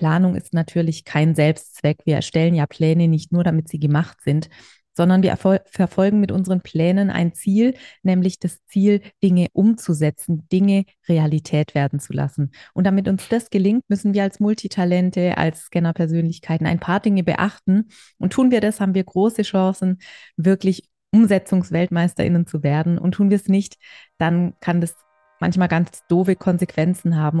Planung ist natürlich kein Selbstzweck. Wir erstellen ja Pläne nicht nur, damit sie gemacht sind, sondern wir verfolgen mit unseren Plänen ein Ziel, nämlich das Ziel, Dinge umzusetzen, Dinge Realität werden zu lassen. Und damit uns das gelingt, müssen wir als Multitalente, als Scanner-Persönlichkeiten ein paar Dinge beachten. Und tun wir das, haben wir große Chancen, wirklich UmsetzungsweltmeisterInnen zu werden. Und tun wir es nicht, dann kann das manchmal ganz doofe Konsequenzen haben.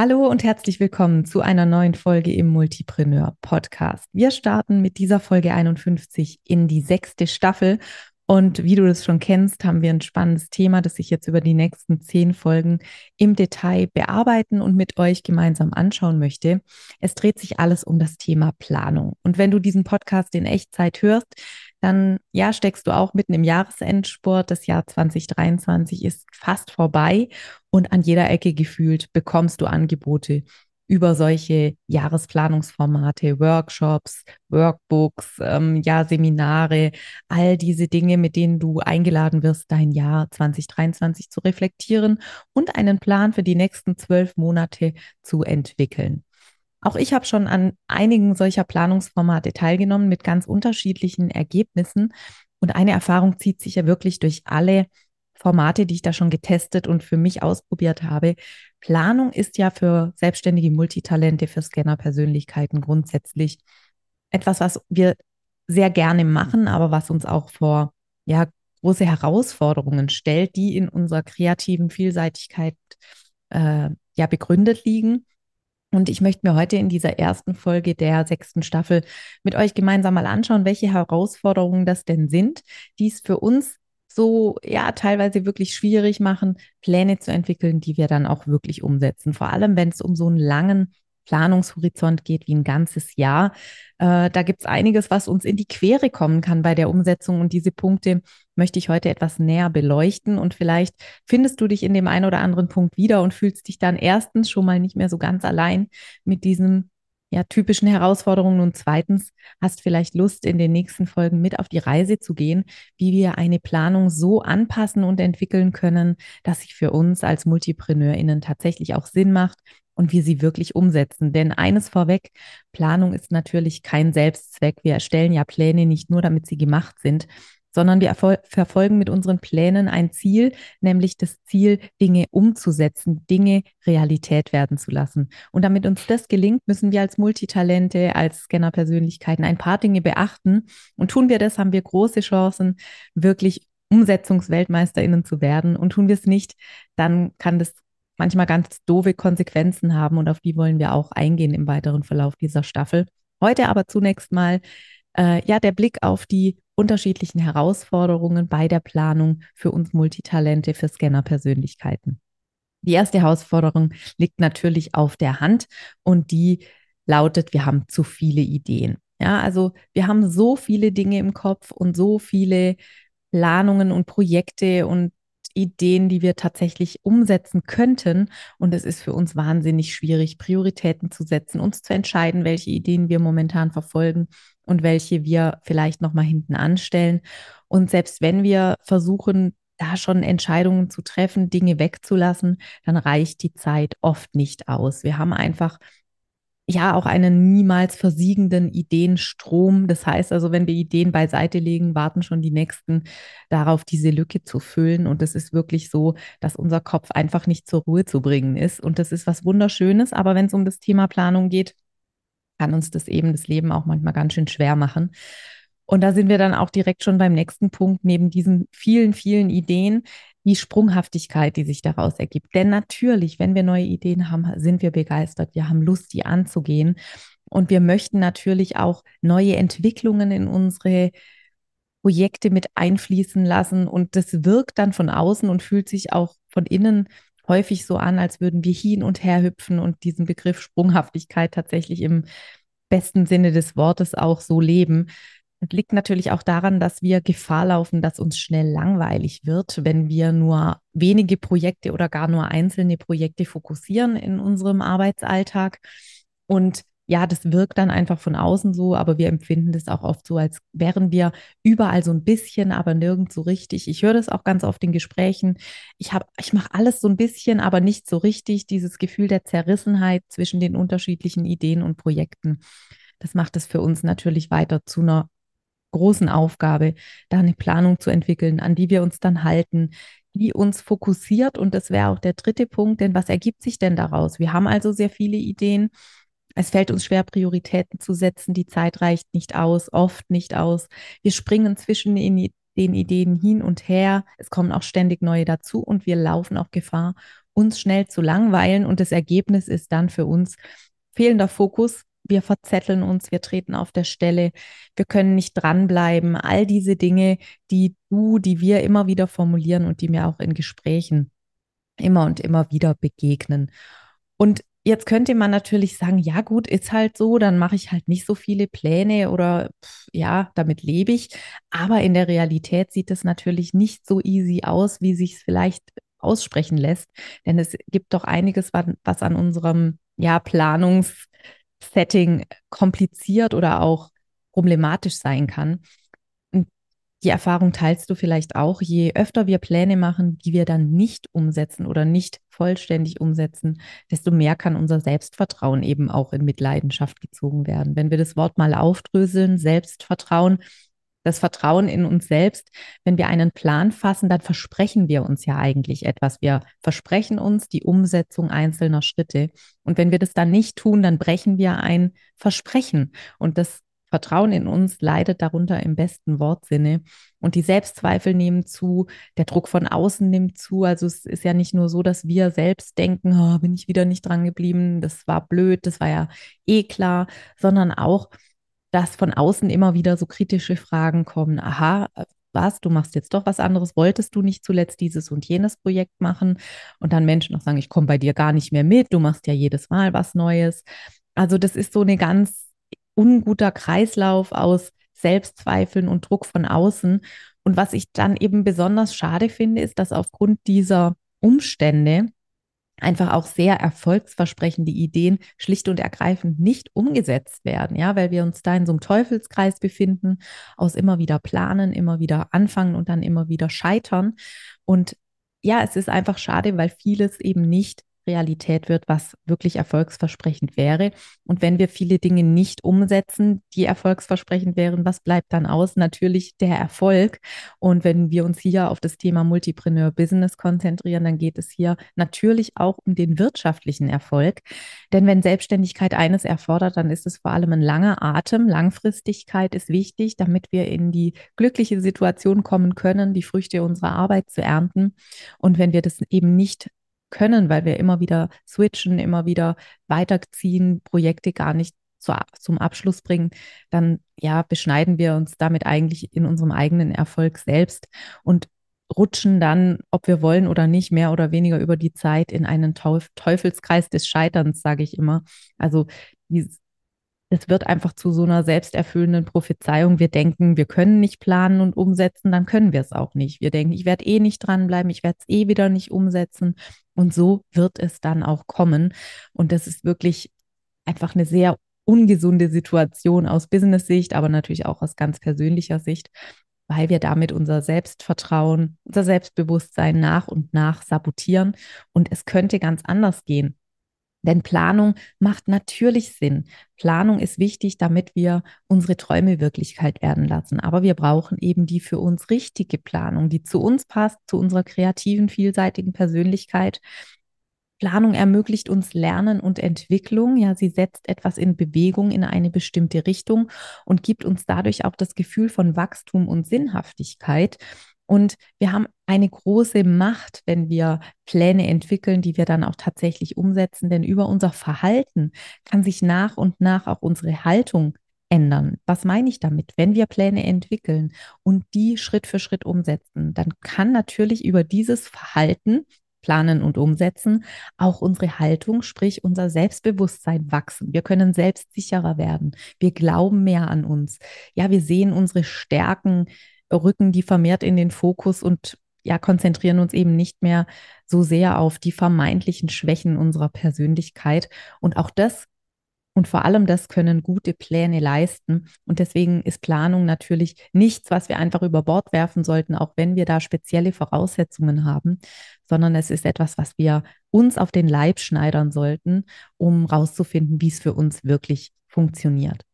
Hallo und herzlich willkommen zu einer neuen Folge im Multipreneur Podcast. Wir starten mit dieser Folge 51 in die sechste Staffel. Und wie du das schon kennst, haben wir ein spannendes Thema, das ich jetzt über die nächsten zehn Folgen im Detail bearbeiten und mit euch gemeinsam anschauen möchte. Es dreht sich alles um das Thema Planung. Und wenn du diesen Podcast in Echtzeit hörst, dann ja, steckst du auch mitten im Jahresendsport. Das Jahr 2023 ist fast vorbei und an jeder Ecke gefühlt bekommst du Angebote über solche Jahresplanungsformate, Workshops, Workbooks, ähm, ja, Seminare, all diese Dinge, mit denen du eingeladen wirst, dein Jahr 2023 zu reflektieren und einen Plan für die nächsten zwölf Monate zu entwickeln. Auch ich habe schon an einigen solcher Planungsformate teilgenommen mit ganz unterschiedlichen Ergebnissen. Und eine Erfahrung zieht sich ja wirklich durch alle Formate, die ich da schon getestet und für mich ausprobiert habe. Planung ist ja für selbstständige Multitalente, für Scanner-Persönlichkeiten grundsätzlich etwas, was wir sehr gerne machen, aber was uns auch vor ja, große Herausforderungen stellt, die in unserer kreativen Vielseitigkeit äh, ja begründet liegen. Und ich möchte mir heute in dieser ersten Folge der sechsten Staffel mit euch gemeinsam mal anschauen, welche Herausforderungen das denn sind, die es für uns so, ja, teilweise wirklich schwierig machen, Pläne zu entwickeln, die wir dann auch wirklich umsetzen. Vor allem, wenn es um so einen langen Planungshorizont geht wie ein ganzes Jahr. Äh, da gibt es einiges, was uns in die Quere kommen kann bei der Umsetzung. Und diese Punkte möchte ich heute etwas näher beleuchten. Und vielleicht findest du dich in dem einen oder anderen Punkt wieder und fühlst dich dann erstens schon mal nicht mehr so ganz allein mit diesem ja, typischen Herausforderungen und zweitens hast vielleicht Lust, in den nächsten Folgen mit auf die Reise zu gehen, wie wir eine Planung so anpassen und entwickeln können, dass sie für uns als MultipreneurInnen tatsächlich auch Sinn macht und wir sie wirklich umsetzen. Denn eines vorweg, Planung ist natürlich kein Selbstzweck. Wir erstellen ja Pläne nicht nur, damit sie gemacht sind, sondern wir verfolgen mit unseren Plänen ein Ziel, nämlich das Ziel, Dinge umzusetzen, Dinge Realität werden zu lassen. Und damit uns das gelingt, müssen wir als Multitalente, als Scanner-Persönlichkeiten ein paar Dinge beachten. Und tun wir das, haben wir große Chancen, wirklich UmsetzungsweltmeisterInnen zu werden. Und tun wir es nicht, dann kann das manchmal ganz doofe Konsequenzen haben und auf die wollen wir auch eingehen im weiteren Verlauf dieser Staffel. Heute aber zunächst mal äh, ja der Blick auf die unterschiedlichen Herausforderungen bei der Planung für uns Multitalente, für Scanner-Persönlichkeiten. Die erste Herausforderung liegt natürlich auf der Hand und die lautet, wir haben zu viele Ideen. Ja, also wir haben so viele Dinge im Kopf und so viele Planungen und Projekte und Ideen, die wir tatsächlich umsetzen könnten. Und es ist für uns wahnsinnig schwierig, Prioritäten zu setzen, uns zu entscheiden, welche Ideen wir momentan verfolgen und welche wir vielleicht nochmal hinten anstellen. Und selbst wenn wir versuchen, da schon Entscheidungen zu treffen, Dinge wegzulassen, dann reicht die Zeit oft nicht aus. Wir haben einfach ja auch einen niemals versiegenden Ideenstrom. Das heißt also, wenn wir Ideen beiseite legen, warten schon die nächsten darauf, diese Lücke zu füllen. Und es ist wirklich so, dass unser Kopf einfach nicht zur Ruhe zu bringen ist. Und das ist was Wunderschönes. Aber wenn es um das Thema Planung geht, kann uns das eben das Leben auch manchmal ganz schön schwer machen. Und da sind wir dann auch direkt schon beim nächsten Punkt, neben diesen vielen, vielen Ideen, die Sprunghaftigkeit, die sich daraus ergibt. Denn natürlich, wenn wir neue Ideen haben, sind wir begeistert. Wir haben Lust, die anzugehen. Und wir möchten natürlich auch neue Entwicklungen in unsere Projekte mit einfließen lassen. Und das wirkt dann von außen und fühlt sich auch von innen häufig so an, als würden wir hin und her hüpfen und diesen Begriff Sprunghaftigkeit tatsächlich im besten Sinne des Wortes auch so leben. Liegt natürlich auch daran, dass wir Gefahr laufen, dass uns schnell langweilig wird, wenn wir nur wenige Projekte oder gar nur einzelne Projekte fokussieren in unserem Arbeitsalltag. Und ja, das wirkt dann einfach von außen so, aber wir empfinden das auch oft so, als wären wir überall so ein bisschen, aber nirgends so richtig. Ich höre das auch ganz oft in Gesprächen. Ich habe, ich mache alles so ein bisschen, aber nicht so richtig. Dieses Gefühl der Zerrissenheit zwischen den unterschiedlichen Ideen und Projekten. Das macht es für uns natürlich weiter zu einer großen Aufgabe, da eine Planung zu entwickeln, an die wir uns dann halten, die uns fokussiert. Und das wäre auch der dritte Punkt, denn was ergibt sich denn daraus? Wir haben also sehr viele Ideen es fällt uns schwer, Prioritäten zu setzen. Die Zeit reicht nicht aus, oft nicht aus. Wir springen zwischen den Ideen hin und her. Es kommen auch ständig neue dazu und wir laufen auch Gefahr, uns schnell zu langweilen. Und das Ergebnis ist dann für uns fehlender Fokus. Wir verzetteln uns, wir treten auf der Stelle, wir können nicht dranbleiben. All diese Dinge, die du, die wir immer wieder formulieren und die mir auch in Gesprächen immer und immer wieder begegnen. Und Jetzt könnte man natürlich sagen, ja gut, ist halt so, dann mache ich halt nicht so viele Pläne oder ja, damit lebe ich. Aber in der Realität sieht es natürlich nicht so easy aus, wie sich es vielleicht aussprechen lässt. Denn es gibt doch einiges, was an unserem ja, Planungssetting kompliziert oder auch problematisch sein kann die Erfahrung teilst du vielleicht auch, je öfter wir Pläne machen, die wir dann nicht umsetzen oder nicht vollständig umsetzen, desto mehr kann unser Selbstvertrauen eben auch in Mitleidenschaft gezogen werden. Wenn wir das Wort mal aufdröseln, Selbstvertrauen, das Vertrauen in uns selbst, wenn wir einen Plan fassen, dann versprechen wir uns ja eigentlich etwas. Wir versprechen uns die Umsetzung einzelner Schritte. Und wenn wir das dann nicht tun, dann brechen wir ein Versprechen. Und das Vertrauen in uns leidet darunter im besten Wortsinne. Und die Selbstzweifel nehmen zu, der Druck von außen nimmt zu. Also es ist ja nicht nur so, dass wir selbst denken, oh, bin ich wieder nicht dran geblieben, das war blöd, das war ja eh klar, sondern auch, dass von außen immer wieder so kritische Fragen kommen. Aha, was, du machst jetzt doch was anderes, wolltest du nicht zuletzt dieses und jenes Projekt machen? Und dann Menschen noch sagen, ich komme bei dir gar nicht mehr mit, du machst ja jedes Mal was Neues. Also das ist so eine ganz unguter Kreislauf aus Selbstzweifeln und Druck von außen. Und was ich dann eben besonders schade finde, ist, dass aufgrund dieser Umstände einfach auch sehr erfolgsversprechende Ideen schlicht und ergreifend nicht umgesetzt werden, ja, weil wir uns da in so einem Teufelskreis befinden, aus immer wieder planen, immer wieder anfangen und dann immer wieder scheitern. Und ja, es ist einfach schade, weil vieles eben nicht Realität wird, was wirklich erfolgsversprechend wäre. Und wenn wir viele Dinge nicht umsetzen, die erfolgsversprechend wären, was bleibt dann aus? Natürlich der Erfolg. Und wenn wir uns hier auf das Thema Multipreneur Business konzentrieren, dann geht es hier natürlich auch um den wirtschaftlichen Erfolg. Denn wenn Selbstständigkeit eines erfordert, dann ist es vor allem ein langer Atem. Langfristigkeit ist wichtig, damit wir in die glückliche Situation kommen können, die Früchte unserer Arbeit zu ernten. Und wenn wir das eben nicht können, weil wir immer wieder switchen, immer wieder weiterziehen, Projekte gar nicht zu, zum Abschluss bringen, dann ja, beschneiden wir uns damit eigentlich in unserem eigenen Erfolg selbst und rutschen dann, ob wir wollen oder nicht, mehr oder weniger über die Zeit in einen Teuf Teufelskreis des Scheiterns, sage ich immer. Also dieses es wird einfach zu so einer selbsterfüllenden Prophezeiung. Wir denken, wir können nicht planen und umsetzen, dann können wir es auch nicht. Wir denken, ich werde eh nicht dranbleiben, ich werde es eh wieder nicht umsetzen. Und so wird es dann auch kommen. Und das ist wirklich einfach eine sehr ungesunde Situation aus Business-Sicht, aber natürlich auch aus ganz persönlicher Sicht, weil wir damit unser Selbstvertrauen, unser Selbstbewusstsein nach und nach sabotieren. Und es könnte ganz anders gehen. Denn Planung macht natürlich Sinn. Planung ist wichtig, damit wir unsere Träume Wirklichkeit werden lassen. Aber wir brauchen eben die für uns richtige Planung, die zu uns passt, zu unserer kreativen, vielseitigen Persönlichkeit. Planung ermöglicht uns Lernen und Entwicklung. Ja, sie setzt etwas in Bewegung in eine bestimmte Richtung und gibt uns dadurch auch das Gefühl von Wachstum und Sinnhaftigkeit. Und wir haben eine große Macht, wenn wir Pläne entwickeln, die wir dann auch tatsächlich umsetzen. Denn über unser Verhalten kann sich nach und nach auch unsere Haltung ändern. Was meine ich damit? Wenn wir Pläne entwickeln und die Schritt für Schritt umsetzen, dann kann natürlich über dieses Verhalten planen und umsetzen, auch unsere Haltung, sprich unser Selbstbewusstsein wachsen. Wir können selbstsicherer werden. Wir glauben mehr an uns. Ja, wir sehen unsere Stärken, rücken die vermehrt in den Fokus und ja, konzentrieren uns eben nicht mehr so sehr auf die vermeintlichen Schwächen unserer Persönlichkeit. Und auch das und vor allem das können gute Pläne leisten. Und deswegen ist Planung natürlich nichts, was wir einfach über Bord werfen sollten, auch wenn wir da spezielle Voraussetzungen haben, sondern es ist etwas, was wir uns auf den Leib schneidern sollten, um rauszufinden, wie es für uns wirklich funktioniert.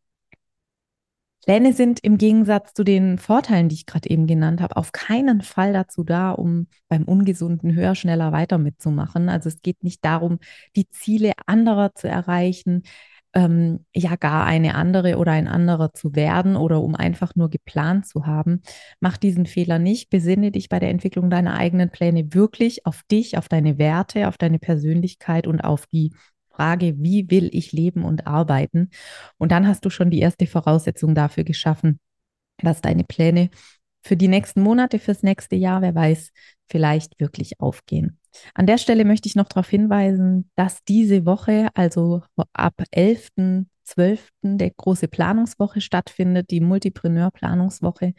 Pläne sind im Gegensatz zu den Vorteilen, die ich gerade eben genannt habe, auf keinen Fall dazu da, um beim ungesunden höher, schneller weiter mitzumachen. Also es geht nicht darum, die Ziele anderer zu erreichen, ähm, ja gar eine andere oder ein anderer zu werden oder um einfach nur geplant zu haben. Mach diesen Fehler nicht. Besinne dich bei der Entwicklung deiner eigenen Pläne wirklich auf dich, auf deine Werte, auf deine Persönlichkeit und auf die Frage, wie will ich leben und arbeiten? Und dann hast du schon die erste Voraussetzung dafür geschaffen, dass deine Pläne für die nächsten Monate, fürs nächste Jahr, wer weiß, vielleicht wirklich aufgehen. An der Stelle möchte ich noch darauf hinweisen, dass diese Woche, also ab 11.12. der große Planungswoche stattfindet, die Multipreneur-Planungswoche.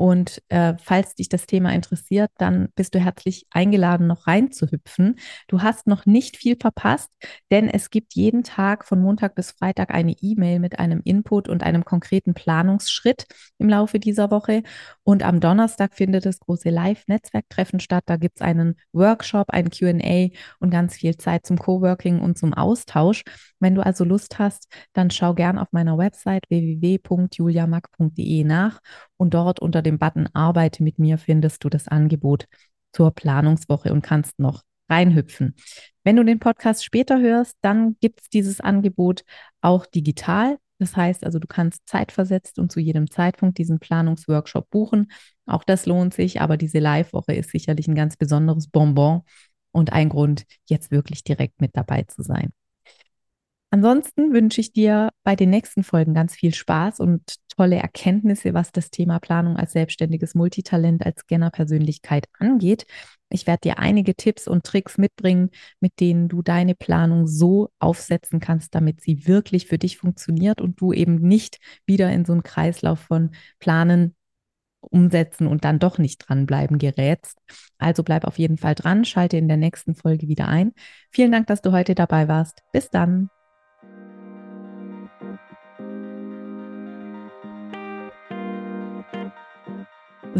Und äh, falls dich das Thema interessiert, dann bist du herzlich eingeladen, noch reinzuhüpfen. Du hast noch nicht viel verpasst, denn es gibt jeden Tag von Montag bis Freitag eine E-Mail mit einem Input und einem konkreten Planungsschritt im Laufe dieser Woche. Und am Donnerstag findet das große Live-Netzwerktreffen statt. Da gibt es einen Workshop, ein QA und ganz viel Zeit zum Coworking und zum Austausch. Wenn du also Lust hast, dann schau gern auf meiner Website www.juliamack.de nach und dort unter dem Button Arbeite mit mir findest du das Angebot zur Planungswoche und kannst noch reinhüpfen. Wenn du den Podcast später hörst, dann gibt es dieses Angebot auch digital. Das heißt also, du kannst zeitversetzt und zu jedem Zeitpunkt diesen Planungsworkshop buchen. Auch das lohnt sich, aber diese Live-Woche ist sicherlich ein ganz besonderes Bonbon und ein Grund, jetzt wirklich direkt mit dabei zu sein. Ansonsten wünsche ich dir bei den nächsten Folgen ganz viel Spaß und tolle Erkenntnisse, was das Thema Planung als selbstständiges Multitalent, als Scanner-Persönlichkeit angeht. Ich werde dir einige Tipps und Tricks mitbringen, mit denen du deine Planung so aufsetzen kannst, damit sie wirklich für dich funktioniert und du eben nicht wieder in so einen Kreislauf von Planen, umsetzen und dann doch nicht dranbleiben gerätst. Also bleib auf jeden Fall dran, schalte in der nächsten Folge wieder ein. Vielen Dank, dass du heute dabei warst. Bis dann.